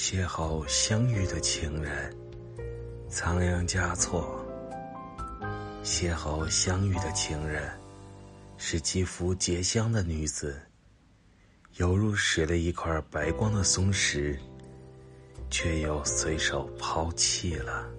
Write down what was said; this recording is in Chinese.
邂逅相遇的情人，仓央嘉措。邂逅相遇的情人，是肌肤洁香的女子，犹如拾了一块白光的松石，却又随手抛弃了。